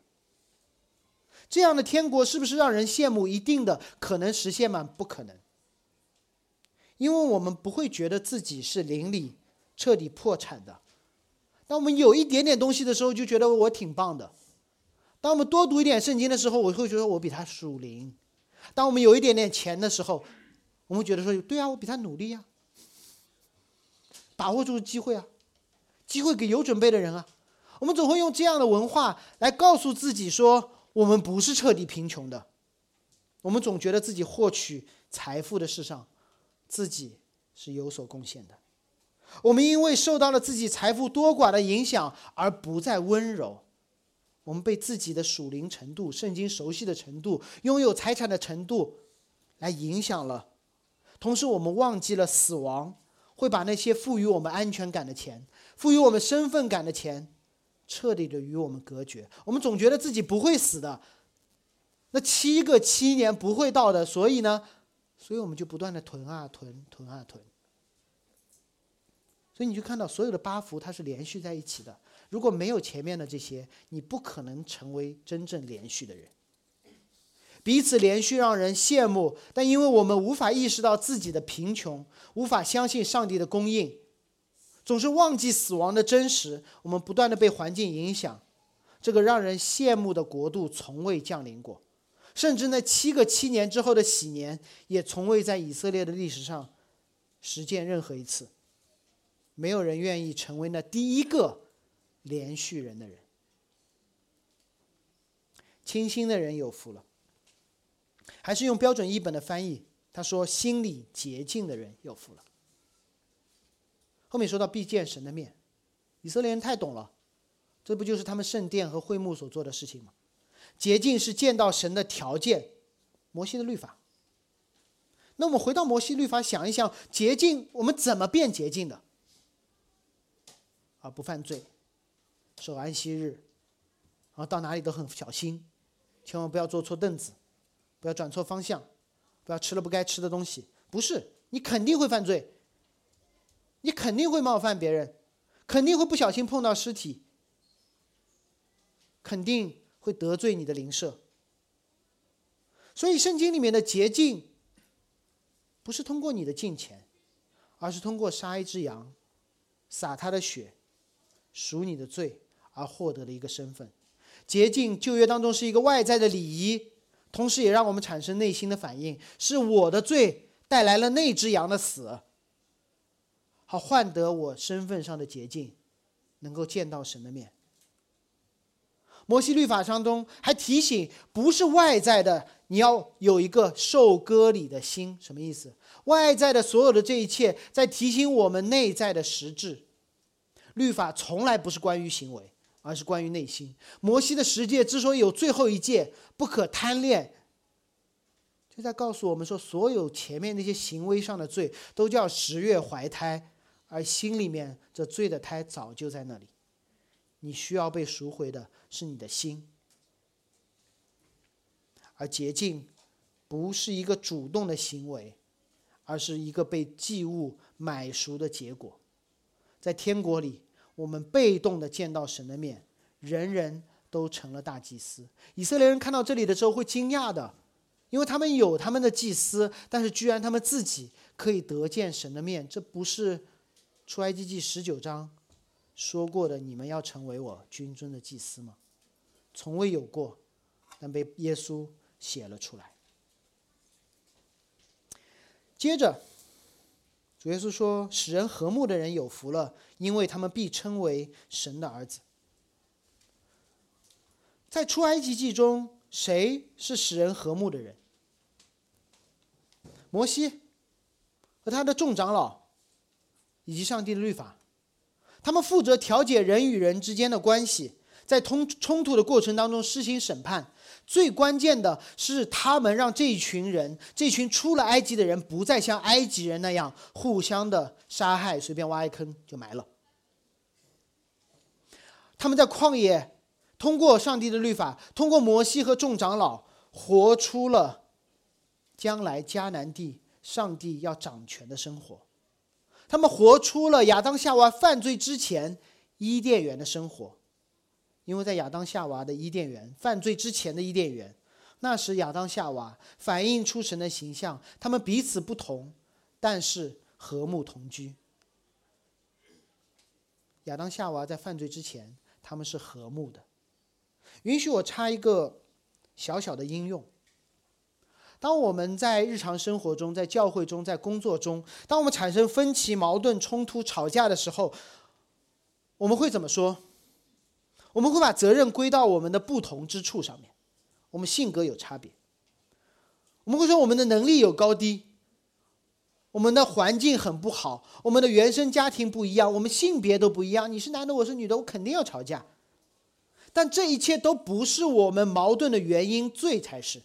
这样的天国是不是让人羡慕？一定的可能实现吗？不可能，因为我们不会觉得自己是邻里彻底破产的。当我们有一点点东西的时候，就觉得我挺棒的；当我们多读一点圣经的时候，我会觉得我比他属灵；当我们有一点点钱的时候，我们觉得说，对啊，我比他努力呀。把握住机会啊！机会给有准备的人啊！我们总会用这样的文化来告诉自己说，我们不是彻底贫穷的。我们总觉得自己获取财富的事上，自己是有所贡献的。我们因为受到了自己财富多寡的影响而不再温柔。我们被自己的属灵程度、圣经熟悉的程度、拥有财产的程度来影响了。同时，我们忘记了死亡。会把那些赋予我们安全感的钱、赋予我们身份感的钱，彻底的与我们隔绝。我们总觉得自己不会死的，那七个七年不会到的，所以呢，所以我们就不断的囤啊囤，囤啊囤。所以你就看到所有的八福它是连续在一起的。如果没有前面的这些，你不可能成为真正连续的人。彼此连续让人羡慕，但因为我们无法意识到自己的贫穷，无法相信上帝的供应，总是忘记死亡的真实。我们不断的被环境影响，这个让人羡慕的国度从未降临过，甚至那七个七年之后的喜年也从未在以色列的历史上实践任何一次。没有人愿意成为那第一个连续人的人。清心的人有福了。还是用标准译本的翻译，他说：“心里洁净的人有福了。”后面说到必见神的面，以色列人太懂了，这不就是他们圣殿和会幕所做的事情吗？洁净是见到神的条件，摩西的律法。那我们回到摩西律法，想一想，洁净我们怎么变洁净的？啊，不犯罪，守安息日，然后到哪里都很小心，千万不要坐错凳子。不要转错方向，不要吃了不该吃的东西。不是，你肯定会犯罪，你肯定会冒犯别人，肯定会不小心碰到尸体，肯定会得罪你的邻舍。所以，圣经里面的洁净，不是通过你的金钱，而是通过杀一只羊，洒他的血，赎你的罪而获得的一个身份。洁净旧约当中是一个外在的礼仪。同时，也让我们产生内心的反应：是我的罪带来了那只羊的死，好换得我身份上的洁净，能够见到神的面。摩西律法当中还提醒，不是外在的，你要有一个受割礼的心，什么意思？外在的所有的这一切，在提醒我们内在的实质。律法从来不是关于行为。而是关于内心。摩西的十诫之所以有最后一诫“不可贪恋”，就在告诉我们说，所有前面那些行为上的罪都叫十月怀胎，而心里面这罪的胎早就在那里。你需要被赎回的是你的心，而洁净不是一个主动的行为，而是一个被祭物买赎的结果，在天国里。我们被动的见到神的面，人人都成了大祭司。以色列人看到这里的时候会惊讶的，因为他们有他们的祭司，但是居然他们自己可以得见神的面，这不是出埃及记十九章说过的“你们要成为我君尊的祭司”吗？从未有过，但被耶稣写了出来。接着。主耶稣说：“使人和睦的人有福了，因为他们必称为神的儿子。”在出埃及记中，谁是使人和睦的人？摩西和他的众长老，以及上帝的律法。他们负责调解人与人之间的关系，在通冲突的过程当中施行审判。最关键的是，他们让这一群人，这群出了埃及的人，不再像埃及人那样互相的杀害，随便挖一坑就埋了。他们在旷野，通过上帝的律法，通过摩西和众长老，活出了将来迦南地上帝要掌权的生活。他们活出了亚当夏娃犯罪之前伊甸园的生活。因为在亚当夏娃的伊甸园犯罪之前的伊甸园，那时亚当夏娃反映出神的形象，他们彼此不同，但是和睦同居。亚当夏娃在犯罪之前，他们是和睦的。允许我插一个小小的应用：当我们在日常生活中、在教会中、在工作中，当我们产生分歧、矛盾、冲突、吵架的时候，我们会怎么说？我们会把责任归到我们的不同之处上面，我们性格有差别，我们会说我们的能力有高低，我们的环境很不好，我们的原生家庭不一样，我们性别都不一样，你是男的，我是女的，我肯定要吵架。但这一切都不是我们矛盾的原因，罪才是。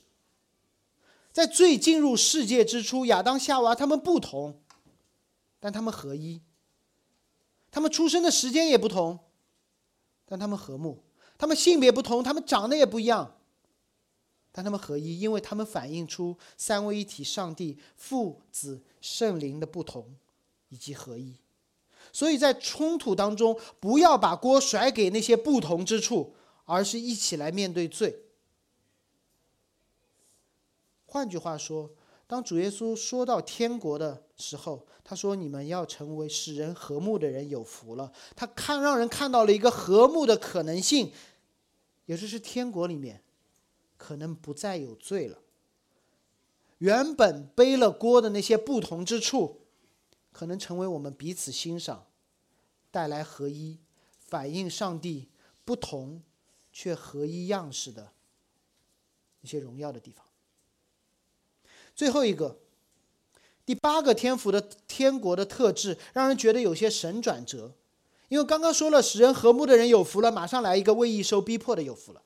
在罪进入世界之初，亚当夏娃他们不同，但他们合一，他们出生的时间也不同。但他们和睦，他们性别不同，他们长得也不一样，但他们合一，因为他们反映出三位一体上帝父子圣灵的不同以及合一。所以在冲突当中，不要把锅甩给那些不同之处，而是一起来面对罪。换句话说。当主耶稣说到天国的时候，他说：“你们要成为使人和睦的人，有福了。”他看让人看到了一个和睦的可能性，也就是天国里面可能不再有罪了。原本背了锅的那些不同之处，可能成为我们彼此欣赏、带来合一、反映上帝不同却合一样式的一些荣耀的地方。最后一个，第八个天福的天国的特质，让人觉得有些神转折，因为刚刚说了使人和睦的人有福了，马上来一个为义受逼迫的有福了。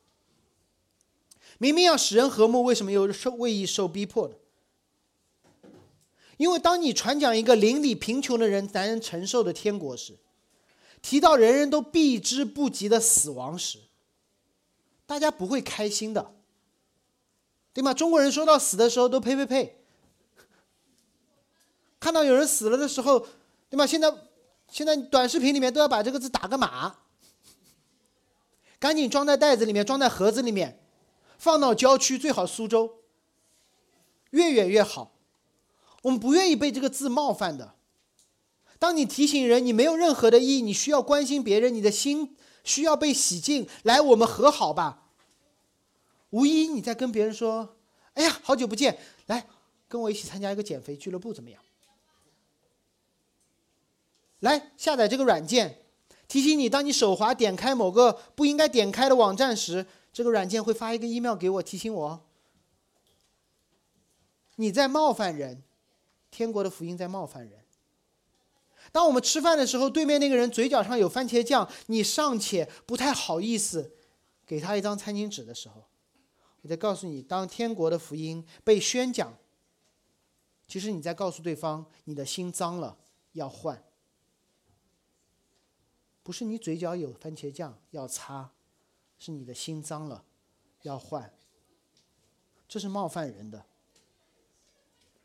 明明要使人和睦，为什么又受为义受逼迫呢？因为当你传讲一个邻里贫穷的人难承受的天国时，提到人人都避之不及的死亡时，大家不会开心的。对吗？中国人说到死的时候都呸呸呸。看到有人死了的时候，对吗？现在现在短视频里面都要把这个字打个码，赶紧装在袋子里面，装在盒子里面，放到郊区，最好苏州，越远越好。我们不愿意被这个字冒犯的。当你提醒人你没有任何的意义，你需要关心别人，你的心需要被洗净，来，我们和好吧。无疑，你在跟别人说：“哎呀，好久不见，来跟我一起参加一个减肥俱乐部，怎么样？”来下载这个软件，提醒你，当你手滑点开某个不应该点开的网站时，这个软件会发一个 email 给我提醒我。你在冒犯人，天国的福音在冒犯人。当我们吃饭的时候，对面那个人嘴角上有番茄酱，你尚且不太好意思给他一张餐巾纸的时候。我在告诉你，当天国的福音被宣讲，其实你在告诉对方，你的心脏了，要换。不是你嘴角有番茄酱要擦，是你的心脏了，要换。这是冒犯人的，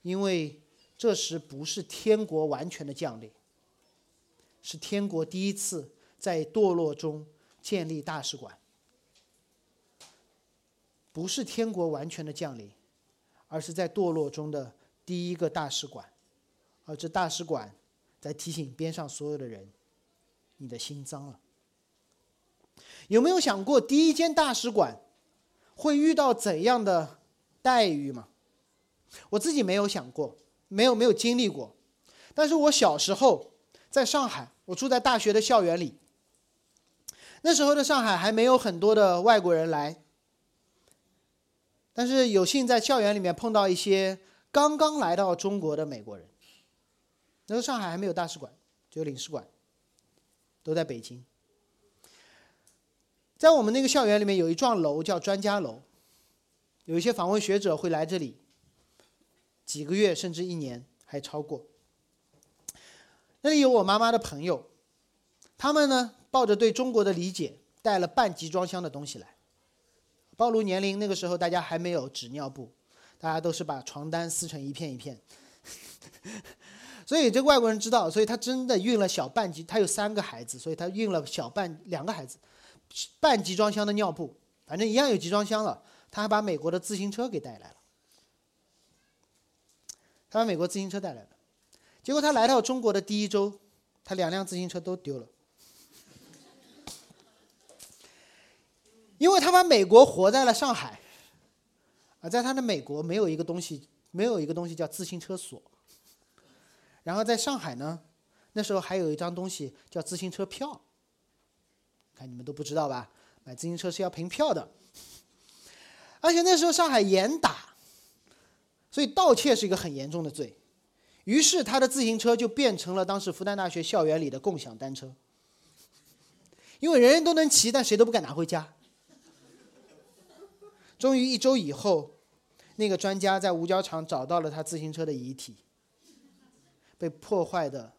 因为这时不是天国完全的降临，是天国第一次在堕落中建立大使馆。不是天国完全的降临，而是在堕落中的第一个大使馆，而这大使馆在提醒边上所有的人：你的心脏了。有没有想过第一间大使馆会遇到怎样的待遇吗？我自己没有想过，没有没有经历过。但是我小时候在上海，我住在大学的校园里，那时候的上海还没有很多的外国人来。但是有幸在校园里面碰到一些刚刚来到中国的美国人。那时候上海还没有大使馆，只有领事馆。都在北京。在我们那个校园里面有一幢楼叫专家楼，有一些访问学者会来这里，几个月甚至一年还超过。那里有我妈妈的朋友，他们呢抱着对中国的理解，带了半集装箱的东西来。暴露年龄，那个时候大家还没有纸尿布，大家都是把床单撕成一片一片。所以这个外国人知道，所以他真的运了小半集，他有三个孩子，所以他运了小半两个孩子，半集装箱的尿布，反正一样有集装箱了。他还把美国的自行车给带来了，他把美国自行车带来了。结果他来到中国的第一周，他两辆自行车都丢了，因为他把美国活在了上海，而在他的美国没有一个东西，没有一个东西叫自行车锁。然后在上海呢，那时候还有一张东西叫自行车票，看你们都不知道吧？买自行车是要凭票的，而且那时候上海严打，所以盗窃是一个很严重的罪。于是他的自行车就变成了当时复旦大学校园里的共享单车，因为人人都能骑，但谁都不敢拿回家。终于一周以后，那个专家在五角场找到了他自行车的遗体，被破坏的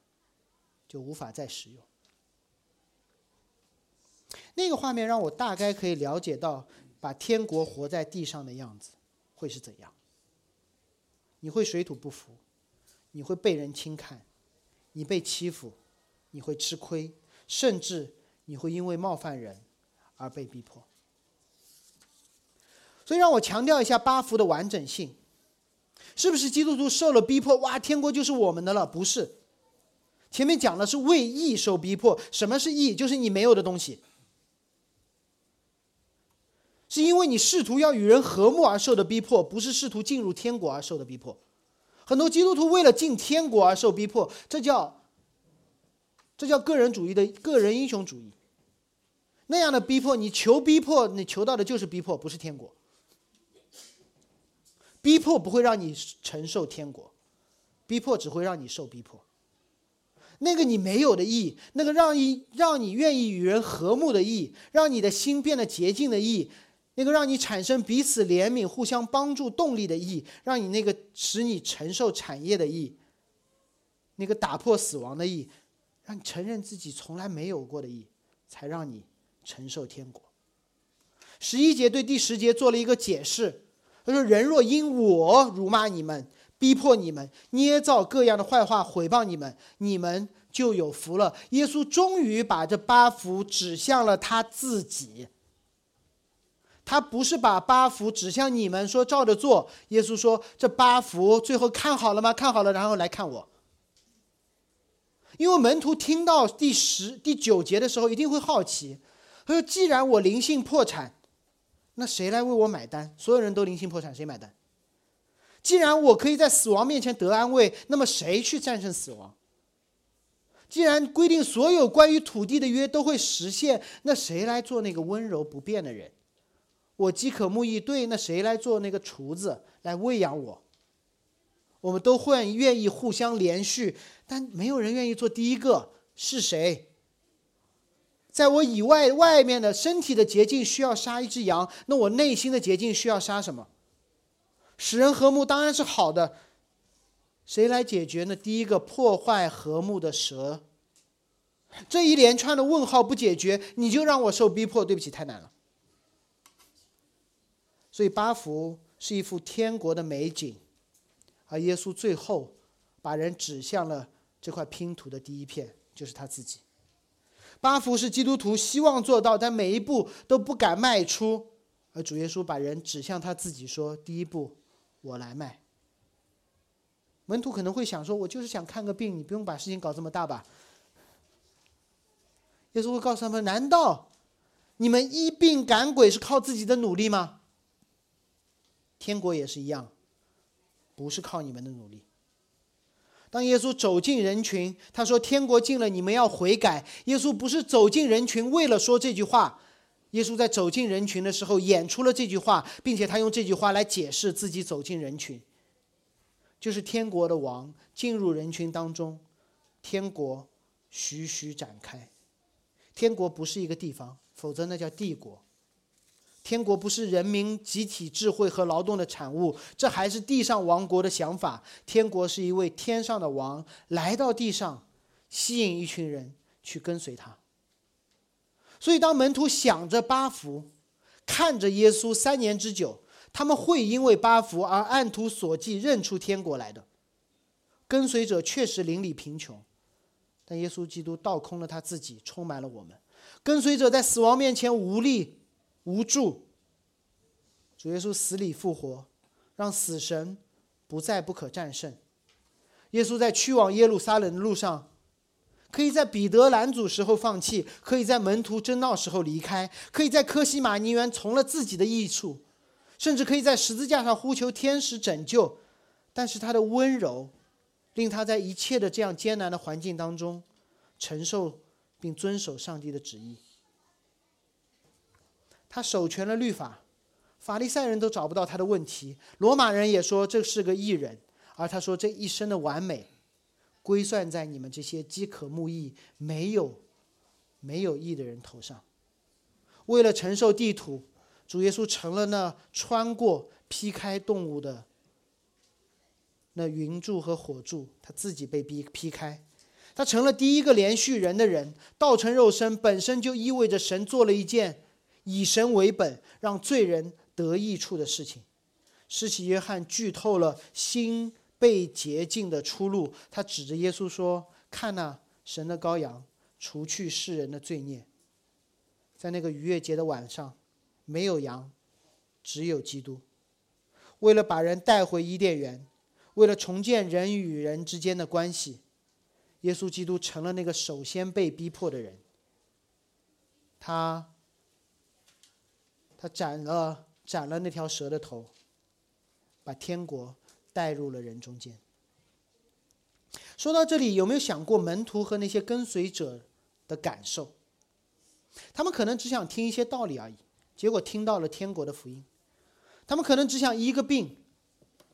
就无法再使用。那个画面让我大概可以了解到，把天国活在地上的样子会是怎样。你会水土不服。你会被人轻看，你被欺负，你会吃亏，甚至你会因为冒犯人而被逼迫。所以让我强调一下八福的完整性，是不是基督徒受了逼迫，哇，天国就是我们的了？不是，前面讲的是为义受逼迫。什么是义？就是你没有的东西，是因为你试图要与人和睦而受的逼迫，不是试图进入天国而受的逼迫。很多基督徒为了进天国而受逼迫，这叫这叫个人主义的个人英雄主义。那样的逼迫，你求逼迫，你求到的就是逼迫，不是天国。逼迫不会让你承受天国，逼迫只会让你受逼迫。那个你没有的义，那个让你让你愿意与人和睦的义，让你的心变得洁净的义。那个让你产生彼此怜悯、互相帮助动力的义，让你那个使你承受产业的义，那个打破死亡的义，让你承认自己从来没有过的义，才让你承受天国。十一节对第十节做了一个解释，他说：“人若因我辱骂你们、逼迫你们、捏造各样的坏话毁谤你们，你们就有福了。”耶稣终于把这八福指向了他自己。他不是把八福指向你们说照着做，耶稣说这八福最后看好了吗？看好了，然后来看我。因为门徒听到第十、第九节的时候，一定会好奇，他说：“既然我灵性破产，那谁来为我买单？所有人都零星破产，谁买单？既然我可以在死亡面前得安慰，那么谁去战胜死亡？既然规定所有关于土地的约都会实现，那谁来做那个温柔不变的人？”我饥渴慕义，对，那谁来做那个厨子来喂养我？我们都会愿意互相连续，但没有人愿意做第一个。是谁？在我以外，外面的身体的洁净需要杀一只羊，那我内心的洁净需要杀什么？使人和睦当然是好的。谁来解决呢？第一个破坏和睦的蛇。这一连串的问号不解决，你就让我受逼迫。对不起，太难了。所以八福是一幅天国的美景，而耶稣最后把人指向了这块拼图的第一片，就是他自己。八福是基督徒希望做到，但每一步都不敢迈出，而主耶稣把人指向他自己，说：“第一步，我来迈。”门徒可能会想说：“我就是想看个病，你不用把事情搞这么大吧？”耶稣会告诉他们：“难道你们医病赶鬼是靠自己的努力吗？”天国也是一样，不是靠你们的努力。当耶稣走进人群，他说：“天国近了，你们要悔改。”耶稣不是走进人群为了说这句话，耶稣在走进人群的时候演出了这句话，并且他用这句话来解释自己走进人群，就是天国的王进入人群当中，天国徐徐展开。天国不是一个地方，否则那叫帝国。天国不是人民集体智慧和劳动的产物，这还是地上王国的想法。天国是一位天上的王来到地上，吸引一群人去跟随他。所以，当门徒想着八福，看着耶稣三年之久，他们会因为八福而按图索骥，认出天国来的。跟随者确实邻里贫穷。但耶稣基督倒空了他自己，充满了我们。跟随者在死亡面前无力、无助。主耶稣死里复活，让死神不再不可战胜。耶稣在去往耶路撒冷的路上，可以在彼得拦阻时候放弃，可以在门徒争闹时候离开，可以在科西玛尼园从了自己的益处，甚至可以在十字架上呼求天使拯救。但是他的温柔。令他在一切的这样艰难的环境当中，承受并遵守上帝的旨意。他守全了律法，法利赛人都找不到他的问题，罗马人也说这是个异人，而他说这一生的完美，归算在你们这些饥渴慕义、没有没有义的人头上。为了承受地土，主耶稣成了那穿过劈开动物的。那云柱和火柱，他自己被逼劈开，他成了第一个连续人的人。道成肉身本身就意味着神做了一件以神为本、让罪人得益处的事情。施洗约翰剧透了心被洁净的出路。他指着耶稣说：“看呐，神的羔羊，除去世人的罪孽。”在那个逾越节的晚上，没有羊，只有基督。为了把人带回伊甸园。为了重建人与人之间的关系，耶稣基督成了那个首先被逼迫的人。他，他斩了斩了那条蛇的头，把天国带入了人中间。说到这里，有没有想过门徒和那些跟随者的感受？他们可能只想听一些道理而已，结果听到了天国的福音。他们可能只想医个病。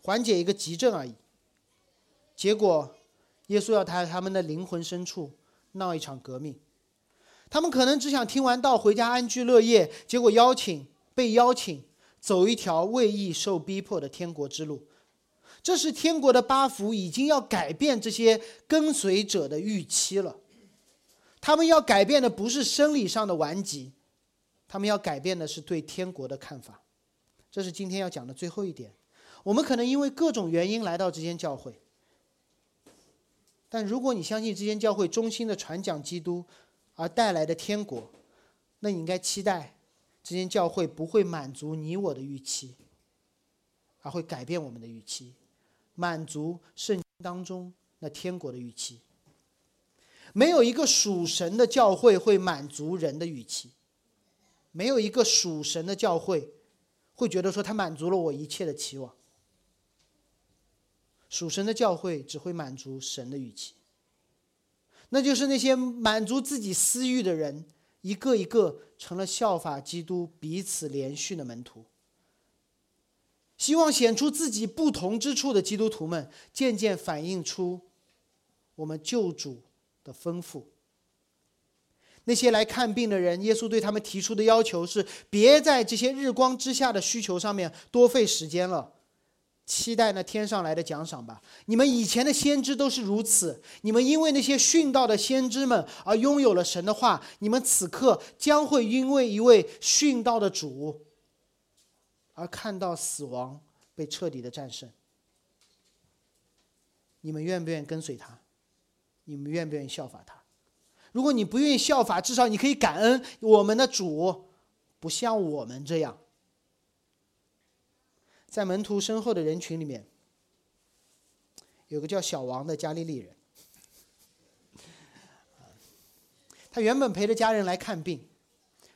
缓解一个急症而已。结果，耶稣要在他们的灵魂深处闹一场革命。他们可能只想听完道回家安居乐业，结果邀请被邀请走一条为义受逼迫的天国之路。这是天国的八福已经要改变这些跟随者的预期了。他们要改变的不是生理上的顽疾，他们要改变的是对天国的看法。这是今天要讲的最后一点。我们可能因为各种原因来到这间教会，但如果你相信这间教会衷心的传讲基督而带来的天国，那你应该期待这间教会不会满足你我的预期，而会改变我们的预期，满足圣经当中那天国的预期。没有一个属神的教会会满足人的预期，没有一个属神的教会会觉得说他满足了我一切的期望。属神的教会只会满足神的预期，那就是那些满足自己私欲的人，一个一个成了效法基督、彼此连续的门徒。希望显出自己不同之处的基督徒们，渐渐反映出我们救主的丰富。那些来看病的人，耶稣对他们提出的要求是：别在这些日光之下的需求上面多费时间了。期待那天上来的奖赏吧！你们以前的先知都是如此，你们因为那些殉道的先知们而拥有了神的话，你们此刻将会因为一位殉道的主而看到死亡被彻底的战胜。你们愿不愿意跟随他？你们愿不愿意效法他？如果你不愿意效法，至少你可以感恩我们的主不像我们这样。在门徒身后的人群里面，有个叫小王的加利利人。他原本陪着家人来看病，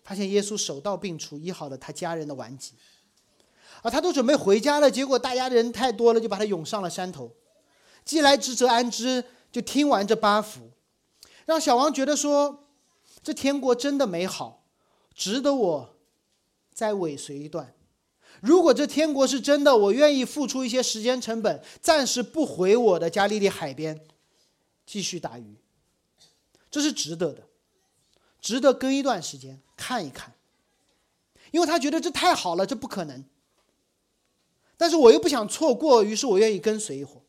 发现耶稣手到病除，医好了他家人的顽疾。啊，他都准备回家了，结果大家人太多了，就把他涌上了山头。既来之则安之，就听完这八福，让小王觉得说，这天国真的美好，值得我再尾随一段。如果这天国是真的，我愿意付出一些时间成本，暂时不回我的加利利海边，继续打鱼。这是值得的，值得跟一段时间看一看，因为他觉得这太好了，这不可能。但是我又不想错过，于是我愿意跟随一会儿。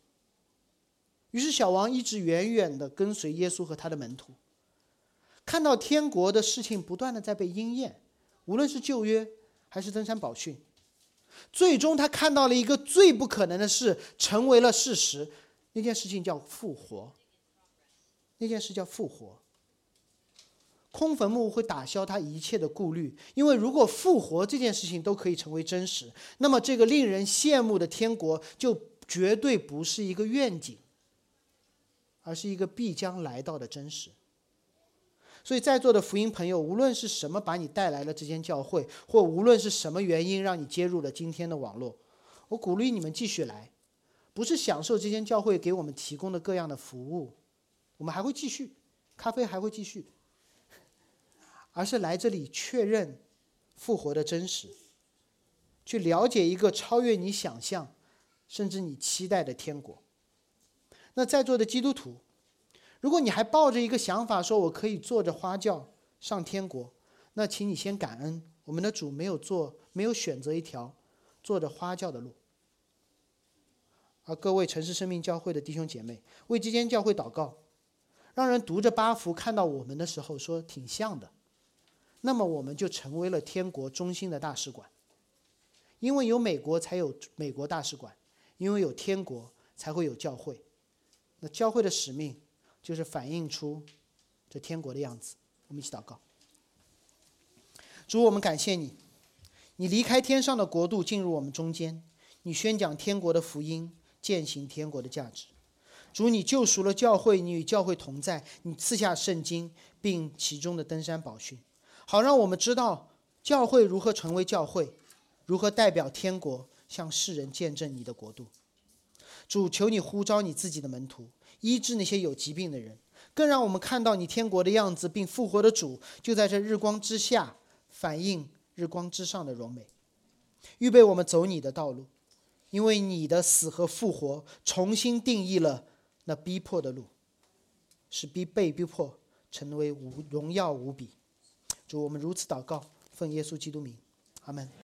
于是小王一直远远的跟随耶稣和他的门徒，看到天国的事情不断的在被应验，无论是旧约还是登山宝训，最终他看到了一个最不可能的事成为了事实，那件事情叫复活。那件事叫复活。空坟墓会打消他一切的顾虑，因为如果复活这件事情都可以成为真实，那么这个令人羡慕的天国就绝对不是一个愿景。而是一个必将来到的真实。所以在座的福音朋友，无论是什么把你带来了这间教会，或无论是什么原因让你接入了今天的网络，我鼓励你们继续来，不是享受这间教会给我们提供的各样的服务，我们还会继续，咖啡还会继续，而是来这里确认复活的真实，去了解一个超越你想象，甚至你期待的天国。那在座的基督徒，如果你还抱着一个想法，说我可以坐着花轿上天国，那请你先感恩我们的主没有做，没有选择一条坐着花轿的路。而各位城市生命教会的弟兄姐妹，为这间教会祷告，让人读着八福看到我们的时候说挺像的，那么我们就成为了天国中心的大使馆。因为有美国才有美国大使馆，因为有天国才会有教会。那教会的使命就是反映出这天国的样子。我们一起祷告：主，我们感谢你，你离开天上的国度进入我们中间，你宣讲天国的福音，践行天国的价值。主，你救赎了教会，你与教会同在，你赐下圣经，并其中的登山宝训，好让我们知道教会如何成为教会，如何代表天国向世人见证你的国度。主，求你呼召你自己的门徒，医治那些有疾病的人，更让我们看到你天国的样子，并复活的主就在这日光之下，反映日光之上的荣美，预备我们走你的道路，因为你的死和复活重新定义了那逼迫的路，使逼被逼迫成为无荣耀无比。主，我们如此祷告，奉耶稣基督名，阿门。